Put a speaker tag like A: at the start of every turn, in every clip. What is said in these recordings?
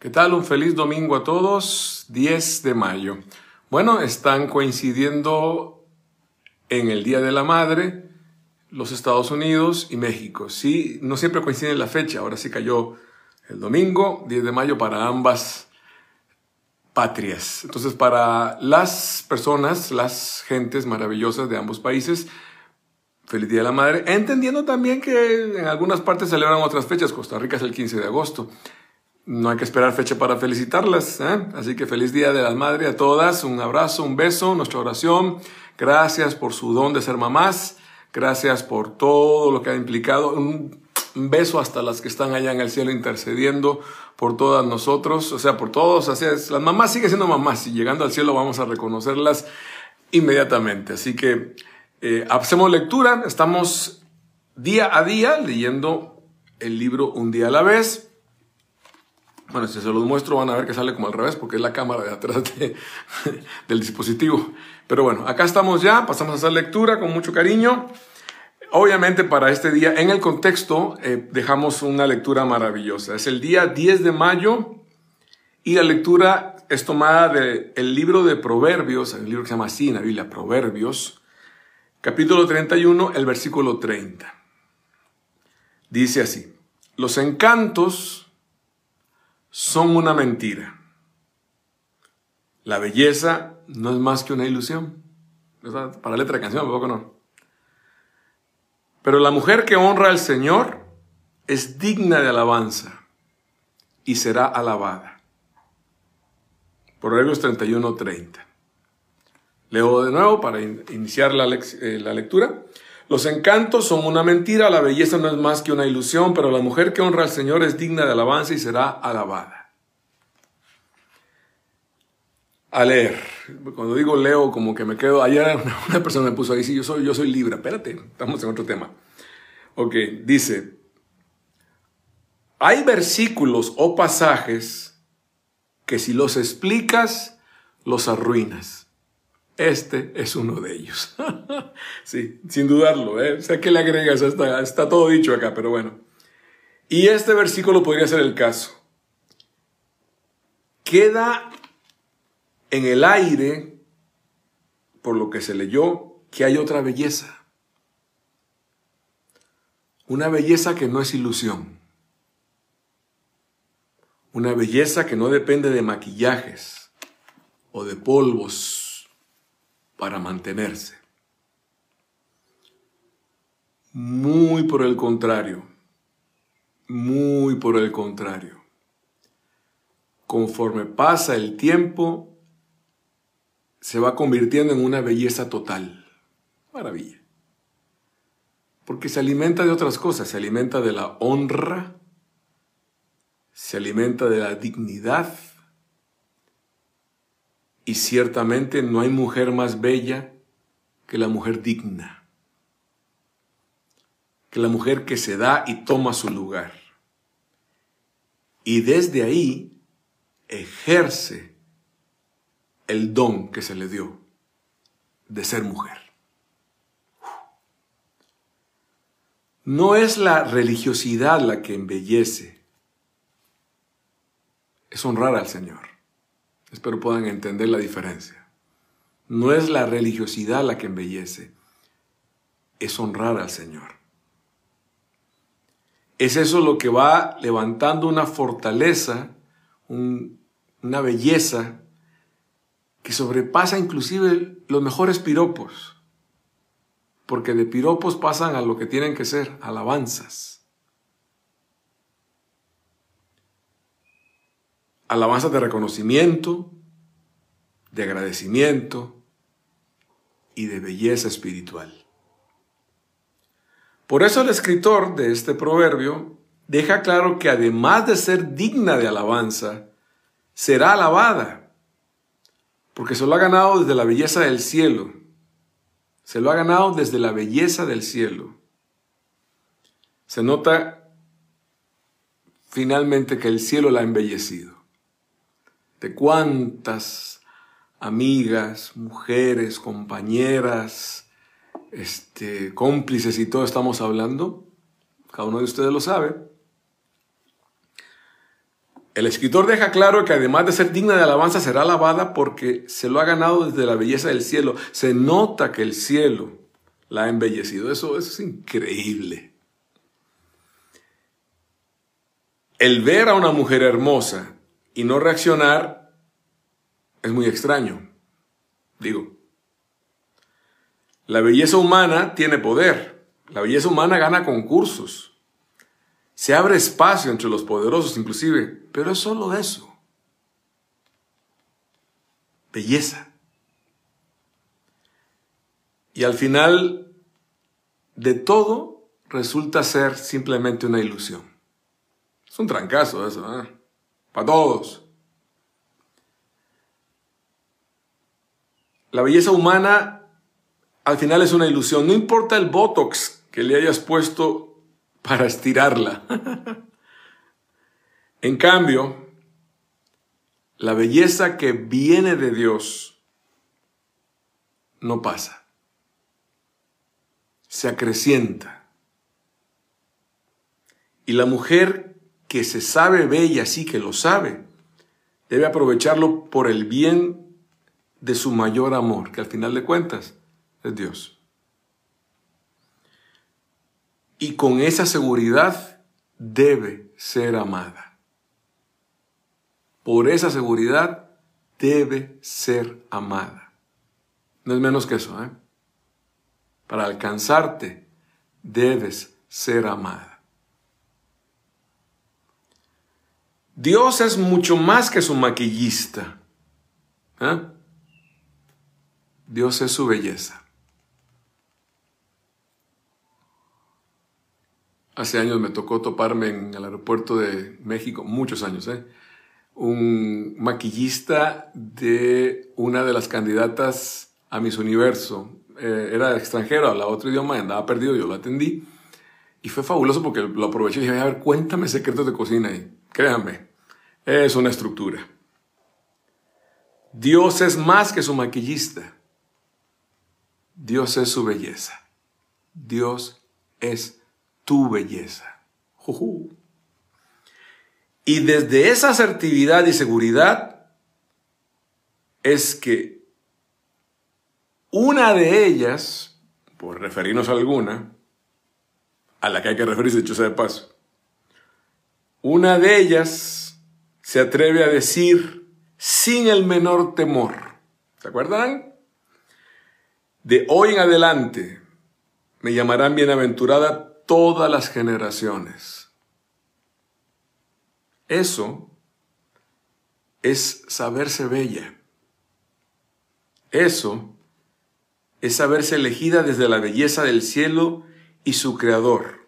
A: ¿Qué tal? Un feliz domingo a todos, 10 de mayo. Bueno, están coincidiendo en el Día de la Madre los Estados Unidos y México. Sí, no siempre coincide la fecha, ahora sí cayó el domingo, 10 de mayo, para ambas patrias. Entonces, para las personas, las gentes maravillosas de ambos países, feliz Día de la Madre, entendiendo también que en algunas partes celebran otras fechas, Costa Rica es el 15 de agosto no hay que esperar fecha para felicitarlas. ¿eh? Así que feliz Día de las Madres a todas. Un abrazo, un beso, nuestra oración. Gracias por su don de ser mamás. Gracias por todo lo que ha implicado. Un beso hasta las que están allá en el cielo intercediendo por todas nosotros, o sea, por todos. Así es. Las mamás siguen siendo mamás y llegando al cielo vamos a reconocerlas inmediatamente. Así que eh, hacemos lectura. Estamos día a día leyendo el libro Un día a la vez. Bueno, si se los muestro van a ver que sale como al revés porque es la cámara de atrás del dispositivo. Pero bueno, acá estamos ya, pasamos a hacer lectura con mucho cariño. Obviamente para este día, en el contexto, eh, dejamos una lectura maravillosa. Es el día 10 de mayo y la lectura es tomada del libro de Proverbios, el libro que se llama así en la Biblia, Proverbios, capítulo 31, el versículo 30. Dice así, los encantos son una mentira. La belleza no es más que una ilusión. Para letra de canción, tampoco no. Pero la mujer que honra al Señor es digna de alabanza y será alabada. Proverbios 31, 30. Leo de nuevo para iniciar la, eh, la lectura. Los encantos son una mentira, la belleza no es más que una ilusión, pero la mujer que honra al Señor es digna de alabanza y será alabada. A leer. Cuando digo leo, como que me quedo. Ayer una persona me puso ahí, sí, yo soy, yo soy Libra. Espérate, estamos en otro tema. Ok, dice: Hay versículos o pasajes que si los explicas, los arruinas. Este es uno de ellos. sí, sin dudarlo. ¿eh? Sé que le agregas, está todo dicho acá, pero bueno. Y este versículo podría ser el caso. Queda en el aire, por lo que se leyó, que hay otra belleza. Una belleza que no es ilusión. Una belleza que no depende de maquillajes o de polvos para mantenerse. Muy por el contrario, muy por el contrario. Conforme pasa el tiempo, se va convirtiendo en una belleza total. Maravilla. Porque se alimenta de otras cosas, se alimenta de la honra, se alimenta de la dignidad, y ciertamente no hay mujer más bella que la mujer digna, que la mujer que se da y toma su lugar. Y desde ahí ejerce el don que se le dio de ser mujer. No es la religiosidad la que embellece, es honrar al Señor. Espero puedan entender la diferencia. No es la religiosidad la que embellece, es honrar al Señor. Es eso lo que va levantando una fortaleza, una belleza que sobrepasa inclusive los mejores piropos, porque de piropos pasan a lo que tienen que ser, alabanzas. Alabanzas de reconocimiento, de agradecimiento y de belleza espiritual. Por eso el escritor de este proverbio deja claro que además de ser digna de alabanza, será alabada, porque se lo ha ganado desde la belleza del cielo, se lo ha ganado desde la belleza del cielo. Se nota finalmente que el cielo la ha embellecido de cuántas amigas, mujeres, compañeras, este, cómplices y todo estamos hablando. Cada uno de ustedes lo sabe. el escritor deja claro que además de ser digna de alabanza, será alabada porque se lo ha ganado desde la belleza del cielo. Se nota que el cielo la ha embellecido. Eso, eso es increíble. El ver a una mujer hermosa y no reaccionar es muy extraño. Digo, la belleza humana tiene poder. La belleza humana gana concursos. Se abre espacio entre los poderosos inclusive, pero es solo eso. Belleza. Y al final de todo resulta ser simplemente una ilusión. Es un trancazo eso, ¿eh? Para todos. La belleza humana al final es una ilusión. No importa el botox que le hayas puesto para estirarla. en cambio, la belleza que viene de Dios no pasa. Se acrecienta. Y la mujer que se sabe bella, sí que lo sabe, debe aprovecharlo por el bien de su mayor amor, que al final de cuentas es Dios. Y con esa seguridad debe ser amada. Por esa seguridad debe ser amada. No es menos que eso, ¿eh? Para alcanzarte debes ser amada. Dios es mucho más que su maquillista. ¿eh? Dios es su belleza. Hace años me tocó toparme en el aeropuerto de México, muchos años, ¿eh? un maquillista de una de las candidatas a Miss Universo. Eh, era extranjero, hablaba otro idioma, andaba perdido, yo lo atendí. Y fue fabuloso porque lo aproveché y dije, a ver, cuéntame secretos de cocina. Y créanme, es una estructura. Dios es más que su maquillista. Dios es su belleza. Dios es tu belleza. Y desde esa asertividad y seguridad es que una de ellas, por referirnos a alguna, a la que hay que referirse, dicho sea de paso, una de ellas se atreve a decir sin el menor temor. ¿Se acuerdan? De hoy en adelante me llamarán bienaventurada todas las generaciones. Eso es saberse bella. Eso es saberse elegida desde la belleza del cielo y su creador.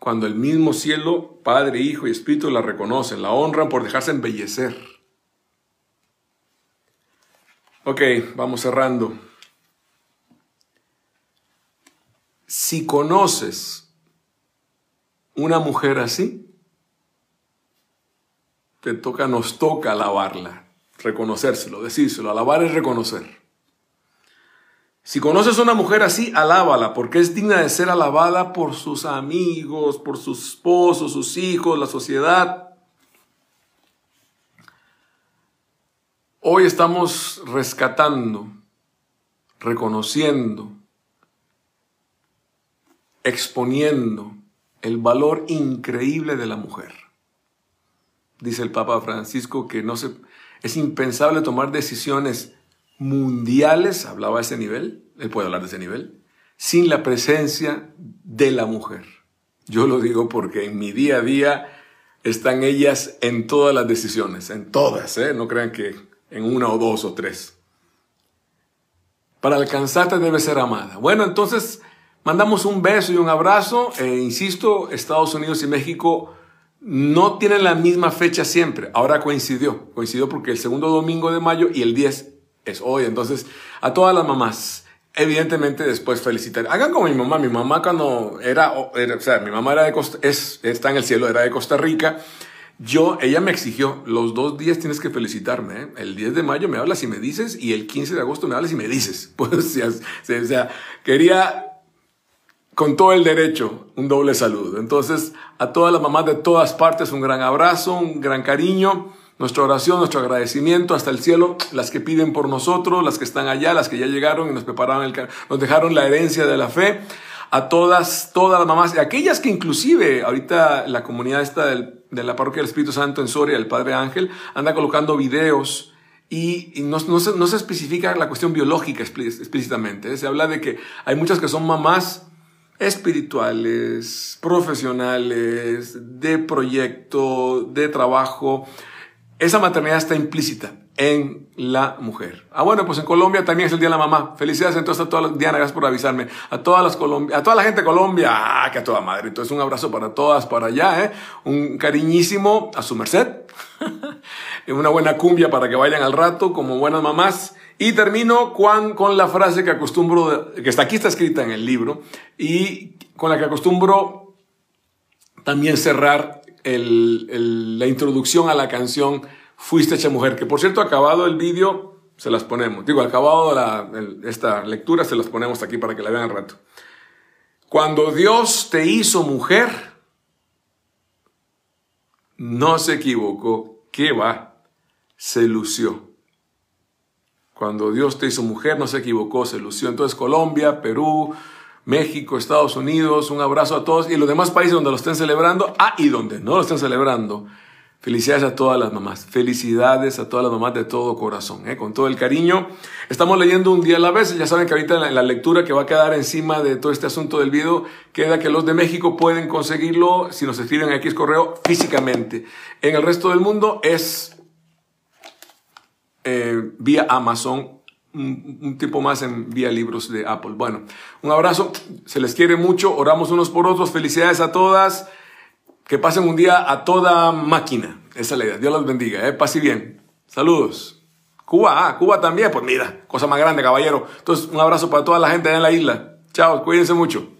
A: Cuando el mismo cielo, Padre, Hijo y Espíritu la reconocen, la honran por dejarse embellecer. Ok, vamos cerrando. Si conoces una mujer así, te toca, nos toca alabarla, reconocérselo, decírselo. Alabar es reconocer. Si conoces una mujer así, alábala, porque es digna de ser alabada por sus amigos, por sus esposos, sus hijos, la sociedad. Hoy estamos rescatando, reconociendo, exponiendo el valor increíble de la mujer. Dice el Papa Francisco que no es impensable tomar decisiones mundiales, hablaba a ese nivel, él puede hablar de ese nivel, sin la presencia de la mujer. Yo lo digo porque en mi día a día están ellas en todas las decisiones, en todas, ¿eh? no crean que en una o dos o tres. Para alcanzarte debe ser amada. Bueno, entonces mandamos un beso y un abrazo. E insisto, Estados Unidos y México no tienen la misma fecha siempre. Ahora coincidió. Coincidió porque el segundo domingo de mayo y el 10 es hoy. Entonces, a todas las mamás, evidentemente después felicitar. Hagan como mi mamá. Mi mamá cuando era, o sea, mi mamá era de Costa, es, está en el cielo, era de Costa Rica. Yo, ella me exigió, los dos días tienes que felicitarme. ¿eh? El 10 de mayo me hablas y me dices, y el 15 de agosto me hablas y me dices. Pues, o sea, quería con todo el derecho, un doble saludo. Entonces, a todas las mamás de todas partes, un gran abrazo, un gran cariño, nuestra oración, nuestro agradecimiento hasta el cielo, las que piden por nosotros, las que están allá, las que ya llegaron y nos prepararon, el, nos dejaron la herencia de la fe. A todas, todas las mamás, y aquellas que inclusive ahorita la comunidad esta de la parroquia del Espíritu Santo en Soria, el Padre Ángel, anda colocando videos y, no, no, se, no, se, especifica la cuestión biológica explícitamente. Se habla de que hay muchas que son mamás espirituales, profesionales, de proyecto, de trabajo. Esa maternidad está implícita en la mujer. Ah, bueno, pues en Colombia también es el Día de la Mamá. Felicidades entonces a todas las, Diana, gracias por avisarme. A todas las Colombia, a toda la gente de Colombia, ah, que a toda madre. Entonces un abrazo para todas, para allá, ¿eh? Un cariñísimo a su merced. una buena cumbia para que vayan al rato como buenas mamás. Y termino con, con la frase que acostumbro, que está aquí está escrita en el libro, y con la que acostumbro también cerrar la introducción a la canción Fuiste hecha mujer, que por cierto, acabado el vídeo, se las ponemos. Digo, acabado esta lectura, se las ponemos aquí para que la vean al rato. Cuando Dios te hizo mujer, no se equivocó. ¿Qué va? Se lució. Cuando Dios te hizo mujer, no se equivocó, se lució. Entonces Colombia, Perú, México, Estados Unidos, un abrazo a todos y los demás países donde lo estén celebrando, ah, y donde no lo estén celebrando. Felicidades a todas las mamás, felicidades a todas las mamás de todo corazón, ¿eh? con todo el cariño. Estamos leyendo un día a la vez, ya saben que ahorita en la, lectura que va a quedar encima de todo este asunto del video, queda que los de México pueden conseguirlo si nos escriben aquí es correo físicamente. En el resto del mundo es eh, vía Amazon, un, un, tipo más en vía libros de Apple. Bueno, un abrazo, se les quiere mucho, oramos unos por otros, felicidades a todas. Que pasen un día a toda máquina. Esa es la idea. Dios los bendiga. ¿eh? Pase bien. Saludos. Cuba, ah, Cuba también. Pues mira, cosa más grande, caballero. Entonces, un abrazo para toda la gente en la isla. Chao, cuídense mucho.